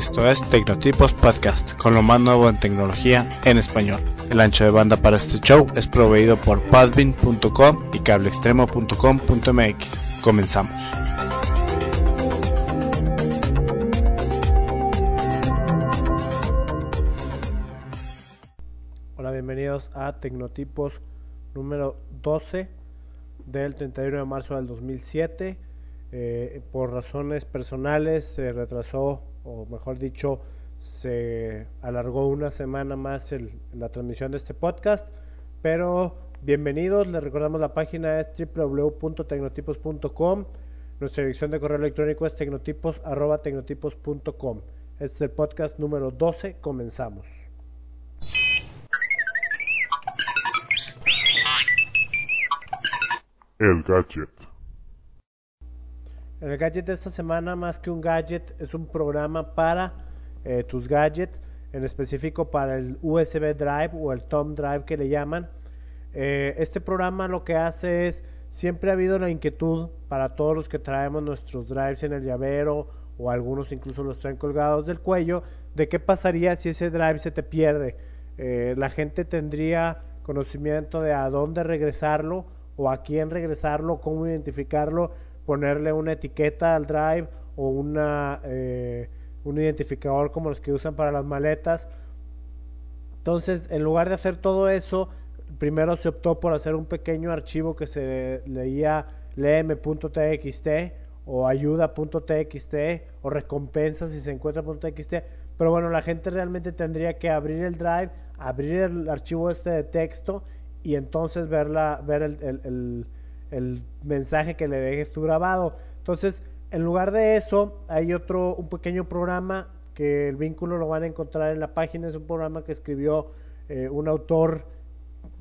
Esto es Tecnotipos Podcast, con lo más nuevo en tecnología en español. El ancho de banda para este show es proveído por padbin.com y cableextremo.com.mx. Comenzamos. Hola, bienvenidos a Tecnotipos número 12 del 31 de marzo del 2007. Eh, por razones personales se retrasó, o mejor dicho, se alargó una semana más el, la transmisión de este podcast, pero bienvenidos, les recordamos la página es www.tecnotipos.com, nuestra dirección de correo electrónico es tecnotipos.com. Este es el podcast número 12, comenzamos. El gadget. El gadget de esta semana, más que un gadget, es un programa para eh, tus gadgets, en específico para el USB Drive o el Thumb Drive que le llaman. Eh, este programa lo que hace es, siempre ha habido la inquietud para todos los que traemos nuestros drives en el llavero o algunos incluso los traen colgados del cuello, de qué pasaría si ese drive se te pierde. Eh, la gente tendría conocimiento de a dónde regresarlo o a quién regresarlo, cómo identificarlo, ponerle una etiqueta al drive o una, eh, un identificador como los que usan para las maletas. Entonces, en lugar de hacer todo eso, primero se optó por hacer un pequeño archivo que se leía lm.txt o ayuda.txt o recompensa si se encuentra .txt. Pero bueno, la gente realmente tendría que abrir el drive, abrir el archivo este de texto y entonces verla, ver el, el, el, el, mensaje que le dejes tú grabado. Entonces, en lugar de eso, hay otro, un pequeño programa que el vínculo lo van a encontrar en la página. Es un programa que escribió eh, un autor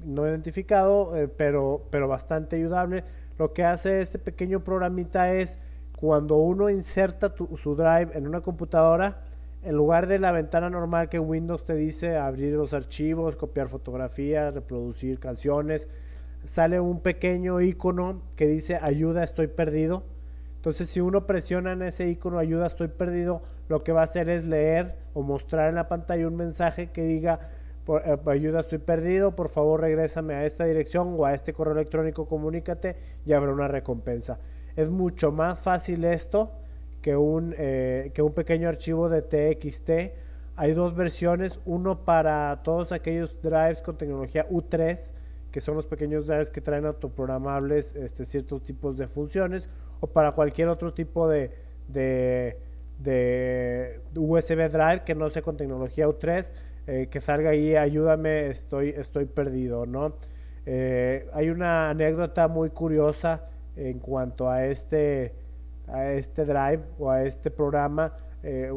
no identificado, eh, pero, pero bastante ayudable. Lo que hace este pequeño programita es cuando uno inserta tu, su drive en una computadora, en lugar de la ventana normal que Windows te dice abrir los archivos, copiar fotografías, reproducir canciones, sale un pequeño icono que dice ayuda estoy perdido. Entonces si uno presiona en ese icono ayuda estoy perdido, lo que va a hacer es leer o mostrar en la pantalla un mensaje que diga eh, ayuda estoy perdido, por favor regrésame a esta dirección o a este correo electrónico, comunícate y habrá una recompensa. Es mucho más fácil esto que un, eh, que un pequeño archivo de TXT. Hay dos versiones, uno para todos aquellos drives con tecnología U3, que son los pequeños drives que traen autoprogramables este, ciertos tipos de funciones, o para cualquier otro tipo de USB drive que no sea con tecnología U3, eh, que salga ahí, ayúdame, estoy, estoy perdido, ¿no? Eh, hay una anécdota muy curiosa en cuanto a este a este drive o a este programa eh,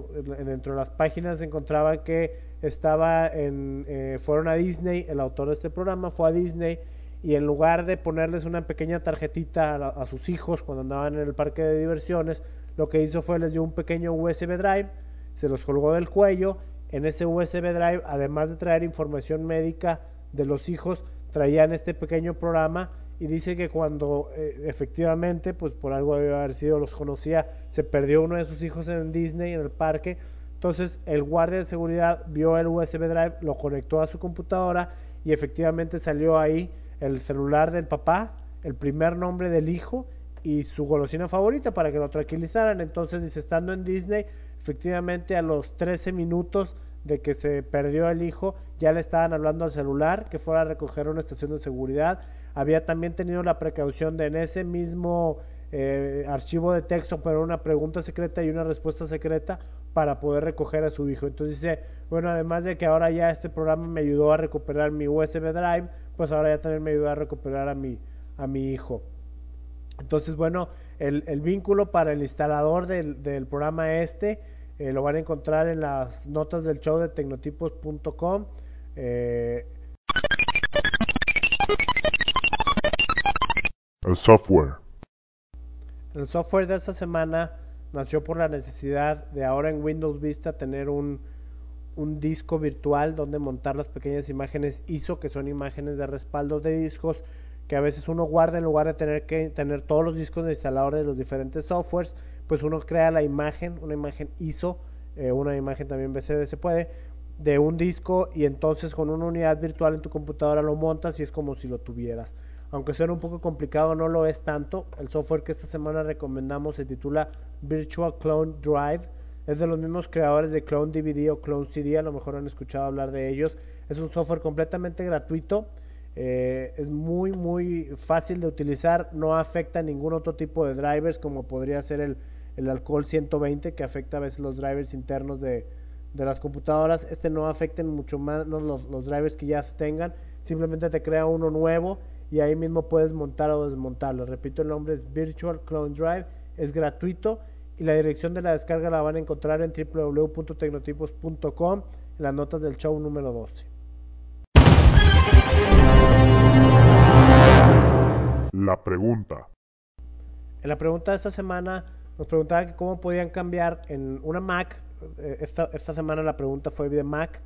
dentro de las páginas se encontraba que estaba en eh, fueron a Disney el autor de este programa fue a Disney y en lugar de ponerles una pequeña tarjetita a, a, sus hijos cuando andaban en el parque de diversiones lo que hizo fue les dio un pequeño USB drive se los colgó del cuello. En ese USB drive además de traer información médica de los hijos traían este pequeño programa y dice que cuando eh, efectivamente, pues por algo debe haber sido, los conocía, se perdió uno de sus hijos en Disney, en el parque, entonces el guardia de seguridad vio el USB drive, lo conectó a su computadora y efectivamente salió ahí el celular del papá, el primer nombre del hijo y su golosina favorita para que lo tranquilizaran. Entonces dice, estando en Disney, efectivamente a los 13 minutos de que se perdió el hijo, ya le estaban hablando al celular que fuera a recoger una estación de seguridad había también tenido la precaución de en ese mismo eh, archivo de texto poner una pregunta secreta y una respuesta secreta para poder recoger a su hijo. Entonces dice, bueno, además de que ahora ya este programa me ayudó a recuperar mi USB drive, pues ahora ya también me ayudó a recuperar a mi, a mi hijo. Entonces, bueno, el, el vínculo para el instalador del, del programa este eh, lo van a encontrar en las notas del show de tecnotipos.com. El software. El software de esta semana nació por la necesidad de ahora en Windows Vista tener un, disco virtual donde montar las pequeñas imágenes ISO, que son imágenes de respaldo de discos, que a veces uno guarda en lugar de tener que tener todos los discos de instalador de los diferentes softwares, pues uno crea la imagen, una imagen ISO eh, una imagen también BCD se puede, de un disco y entonces con una unidad virtual en tu computadora lo montas y es como si lo tuvieras. Aunque suena un poco complicado, no lo es tanto. El software que esta semana recomendamos se titula Virtual Clone Drive. Es de los mismos creadores de Clone DVD o Clone CD, a lo mejor han escuchado hablar de ellos. Es un software completamente gratuito. Eh, es muy muy fácil de utilizar, no afecta a ningún otro tipo de drivers como podría ser el, el alcohol 120 que afecta a veces los drivers internos de, de las computadoras. Este no afecta mucho más los, los drivers que ya tengan, simplemente te crea uno nuevo y ahí mismo puedes montar o desmontarlo. Repito, el nombre es Virtual Clone Drive, es gratuito y la dirección de la descarga la van a encontrar en www.tecnotipos.com en las notas del show número 12. La pregunta. En la pregunta de esta semana nos preguntaban que cómo podían cambiar en una Mac. Eh, esta, esta semana la pregunta fue de Mac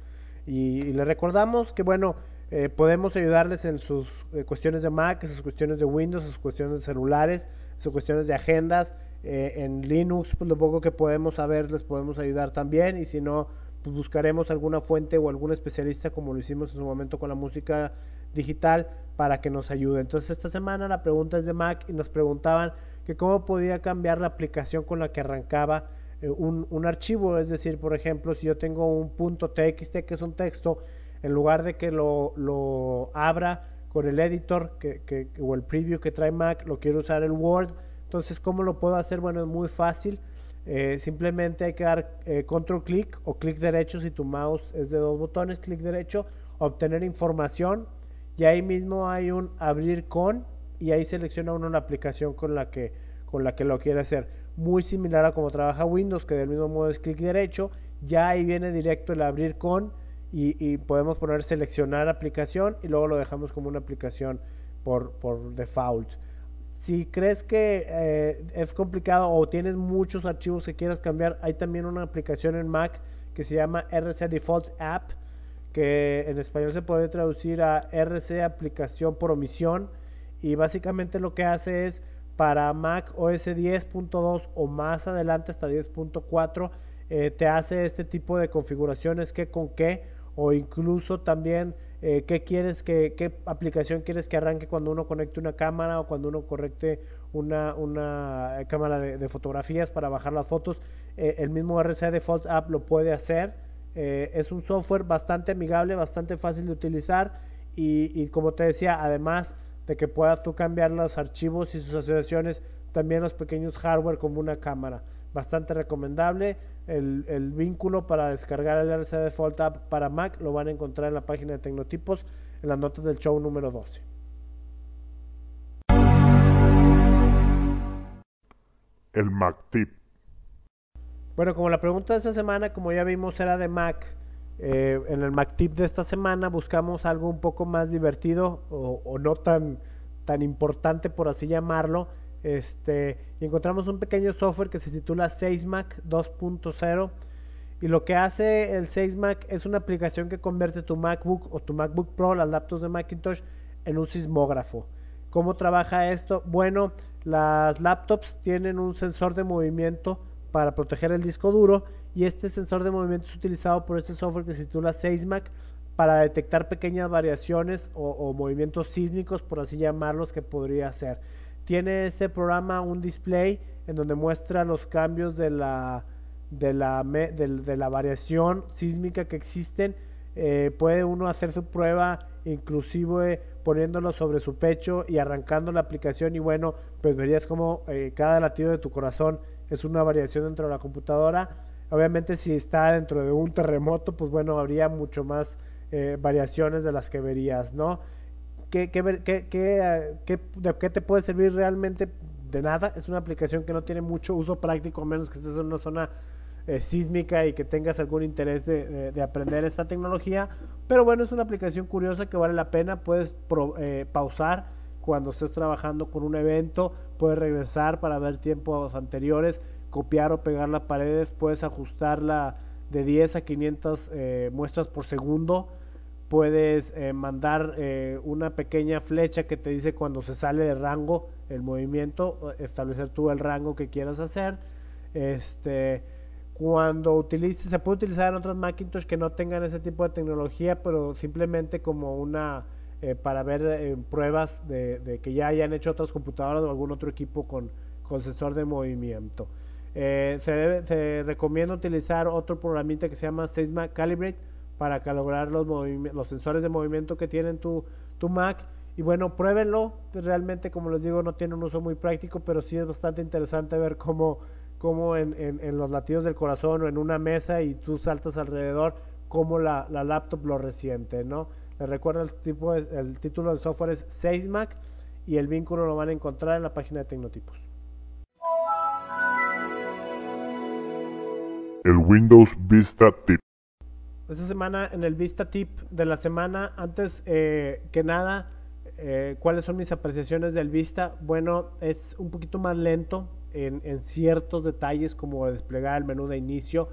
y, y le recordamos que bueno, eh, podemos ayudarles en sus eh, cuestiones de Mac, en sus cuestiones de Windows, sus cuestiones de celulares, sus cuestiones de agendas. Eh, en Linux, pues lo poco que podemos saber les podemos ayudar también. Y si no, pues buscaremos alguna fuente o algún especialista, como lo hicimos en su momento con la música digital, para que nos ayude. Entonces, esta semana la pregunta es de Mac y nos preguntaban que cómo podía cambiar la aplicación con la que arrancaba un, un archivo. Es decir, por ejemplo, si yo tengo un punto .txt que es un texto en lugar de que lo, lo abra con el editor que, que, o el preview que trae Mac, lo quiero usar el Word. Entonces, ¿cómo lo puedo hacer? Bueno, es muy fácil. Eh, simplemente hay que dar eh, control clic o clic derecho si tu mouse es de dos botones, clic derecho, obtener información y ahí mismo hay un abrir con y ahí selecciona uno la aplicación con la que con la que lo quiere hacer. Muy similar a como trabaja Windows, que del mismo modo es clic derecho, ya ahí viene directo el abrir con y, podemos poner seleccionar aplicación y luego lo dejamos como una aplicación por, por default. Si crees que eh, es complicado o tienes muchos archivos que quieras cambiar, hay también una aplicación en Mac que se llama RC Default App, que en español se puede traducir a RC Aplicación por Omisión. Y básicamente lo que hace es para Mac OS 10.2 o más adelante hasta 10.4, eh, te hace este tipo de configuraciones que con qué o incluso también eh, qué quieres qué aplicación quieres que arranque cuando uno conecte una cámara o cuando uno conecte una, una cámara de, fotografías para bajar las fotos eh, el mismo RC Default App lo puede hacer eh, es un software bastante amigable bastante fácil de utilizar y, y como te decía además de que puedas tú cambiar los archivos y sus asociaciones también los pequeños hardware como una cámara bastante recomendable. El, el, vínculo para descargar el RC Default App para Mac lo van a encontrar en la página de Tecnotipos en las notas del show número 12. El Mac Tip. Bueno, como la pregunta de esta semana, como ya vimos, era de Mac, eh, en el Mac Tip de esta semana buscamos algo un poco más divertido o, o no tan, tan importante, por así llamarlo este, y encontramos un pequeño software que se titula 6Mac 2.0 y lo que hace el 6Mac es una aplicación que convierte tu MacBook o tu MacBook Pro, las laptops de Macintosh, en un sismógrafo. ¿Cómo trabaja esto? Bueno, las laptops tienen un sensor de movimiento para proteger el disco duro y este sensor de movimiento es utilizado por este software que se titula 6Mac para detectar pequeñas variaciones o, o movimientos sísmicos, por así llamarlos, que podría hacer tiene este programa un display en donde muestra los cambios de la, de la, de, la variación sísmica que existen. Eh, puede uno hacer su prueba inclusive poniéndolo sobre su pecho y arrancando la aplicación y bueno, pues verías como eh, cada latido de tu corazón es una variación dentro de la computadora. Obviamente si está dentro de un terremoto, pues bueno, habría mucho más eh, variaciones de las que verías, ¿no? ¿Qué, qué, qué, qué, de qué te puede servir realmente? De nada, es una aplicación que no tiene mucho uso práctico, a menos que estés en una zona eh, sísmica y que tengas algún interés de, de, aprender esta tecnología. Pero bueno, es una aplicación curiosa que vale la pena. Puedes eh, pausar cuando estés trabajando con un evento, puedes regresar para ver tiempos anteriores, copiar o pegar las paredes, puedes ajustarla de 10 a 500 eh, muestras por segundo puedes eh, mandar eh, una pequeña flecha que te dice cuando se sale de rango el movimiento, establecer tú el rango que quieras hacer. Este, cuando utilice, se puede utilizar en otras Macintosh que no tengan ese tipo de tecnología, pero simplemente como una eh, para ver eh, pruebas de, que ya hayan hecho otras computadoras o algún otro equipo con, con sensor de movimiento. Eh, se, recomienda utilizar otro programita que se llama Seisma Calibrate para calibrar los, sensores de movimiento que tiene tu, Mac. Y bueno, pruébenlo. Realmente, como les digo, no tiene un uso muy práctico, pero sí es bastante interesante ver cómo, en, los latidos del corazón o en una mesa y tú saltas alrededor, cómo la, la laptop lo resiente, ¿no? Les recuerdo el, tipo el título del software es Seismac y el vínculo lo van a encontrar en la página de Tecnotipos. El Windows Vista Tip. Esta semana en el Vista Tip de la semana, antes eh, que nada, eh, ¿cuáles son mis apreciaciones del Vista? Bueno, es un poquito más lento en, en ciertos detalles como desplegar el menú de inicio,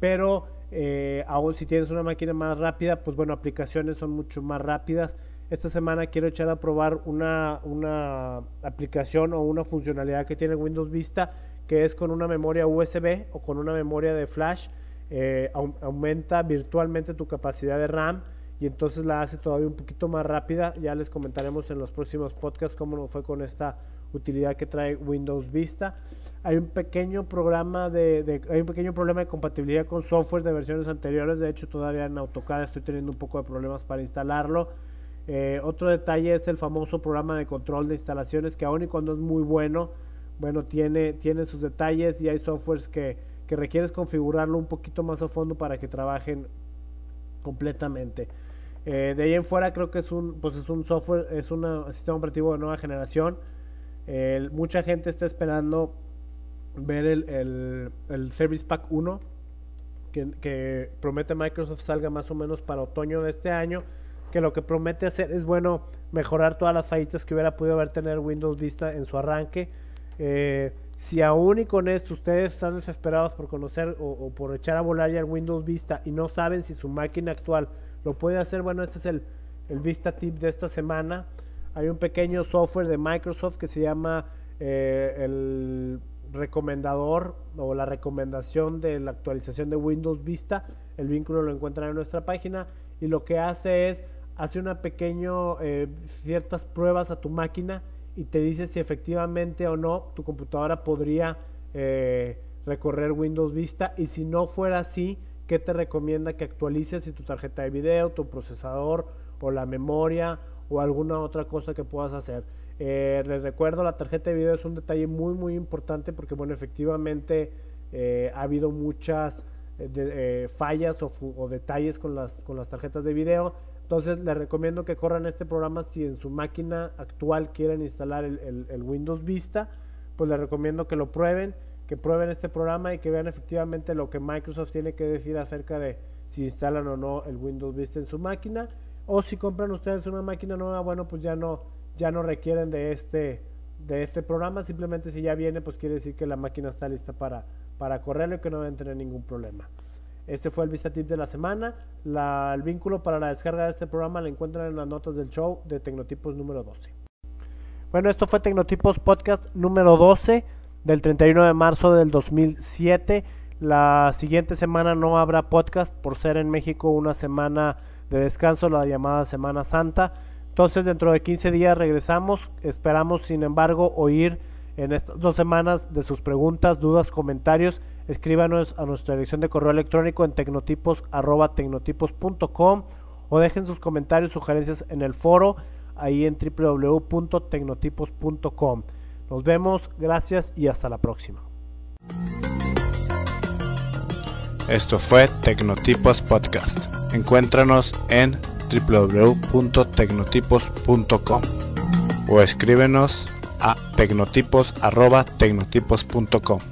pero eh, aún si tienes una máquina más rápida, pues bueno, aplicaciones son mucho más rápidas. Esta semana quiero echar a probar una, una aplicación o una funcionalidad que tiene Windows Vista, que es con una memoria USB o con una memoria de flash. Eh, aumenta virtualmente tu capacidad de RAM y entonces la hace todavía un poquito más rápida. Ya les comentaremos en los próximos podcasts cómo fue con esta utilidad que trae Windows Vista. Hay un pequeño programa de, de, hay un pequeño problema de compatibilidad con software de versiones anteriores. De hecho, todavía en AutoCAD estoy teniendo un poco de problemas para instalarlo. Eh, otro detalle es el famoso programa de control de instalaciones que aun y cuando es muy bueno, bueno, tiene, tiene sus detalles y hay softwares que, que requieres configurarlo un poquito más a fondo para que trabajen completamente. Eh, de ahí en fuera creo que es un, pues es un software, es un sistema operativo de nueva generación. Mucha gente está esperando ver el, el, Service Pack 1 que, que, promete Microsoft salga más o menos para otoño de este año, que lo que promete hacer es, bueno, mejorar todas las fallitas que hubiera podido haber tener Windows Vista en su arranque. Eh, si aún y con esto ustedes están desesperados por conocer o, por echar a volar ya el Windows Vista y no saben si su máquina actual lo puede hacer, bueno, este es el, el Vista Tip de esta semana. Hay un pequeño software de Microsoft que se llama eh, el recomendador o la recomendación de la actualización de Windows Vista. El vínculo lo encuentran en nuestra página y lo que hace es hace una pequeño eh, ciertas pruebas a tu máquina y te dice si efectivamente o no tu computadora podría eh, recorrer Windows Vista y si no fuera así, ¿qué te recomienda que actualices si tu tarjeta de video, tu procesador o la memoria o alguna otra cosa que puedas hacer? Eh, les recuerdo, la tarjeta de video es un detalle muy muy importante porque bueno, efectivamente eh, ha habido muchas fallas o, o, detalles con las, con las tarjetas de video. Entonces les recomiendo que corran este programa si en su máquina actual quieren instalar el, el, Windows Vista, pues les recomiendo que lo prueben, que prueben este programa y que vean efectivamente lo que Microsoft tiene que decir acerca de si instalan o no el Windows Vista en su máquina. O si compran ustedes una máquina nueva, bueno, pues ya no ya no requieren de este de este programa, simplemente si ya viene, pues quiere decir que la máquina está lista para, para correrlo y que no deben tener ningún problema. Este fue el Vista Tip de la semana. La, el vínculo para la descarga de este programa lo encuentran en las notas del show de Tecnotipos número 12. Bueno, esto fue Tecnotipos Podcast número 12 del 31 de marzo del 2007. La siguiente semana no habrá podcast por ser en México una semana de descanso, la llamada Semana Santa. Entonces dentro de 15 días regresamos. Esperamos, sin embargo, oír en estas dos semanas de sus preguntas, dudas, comentarios. Escríbanos a nuestra dirección de correo electrónico en tecnotipos.com o dejen sus comentarios, sugerencias en el foro ahí en www.tecnotipos.com. Nos vemos, gracias y hasta la próxima. Esto fue Tecnotipos Podcast. Encuéntranos en www.tecnotipos.com o escríbenos a tecnotipos.tecnotipos.com.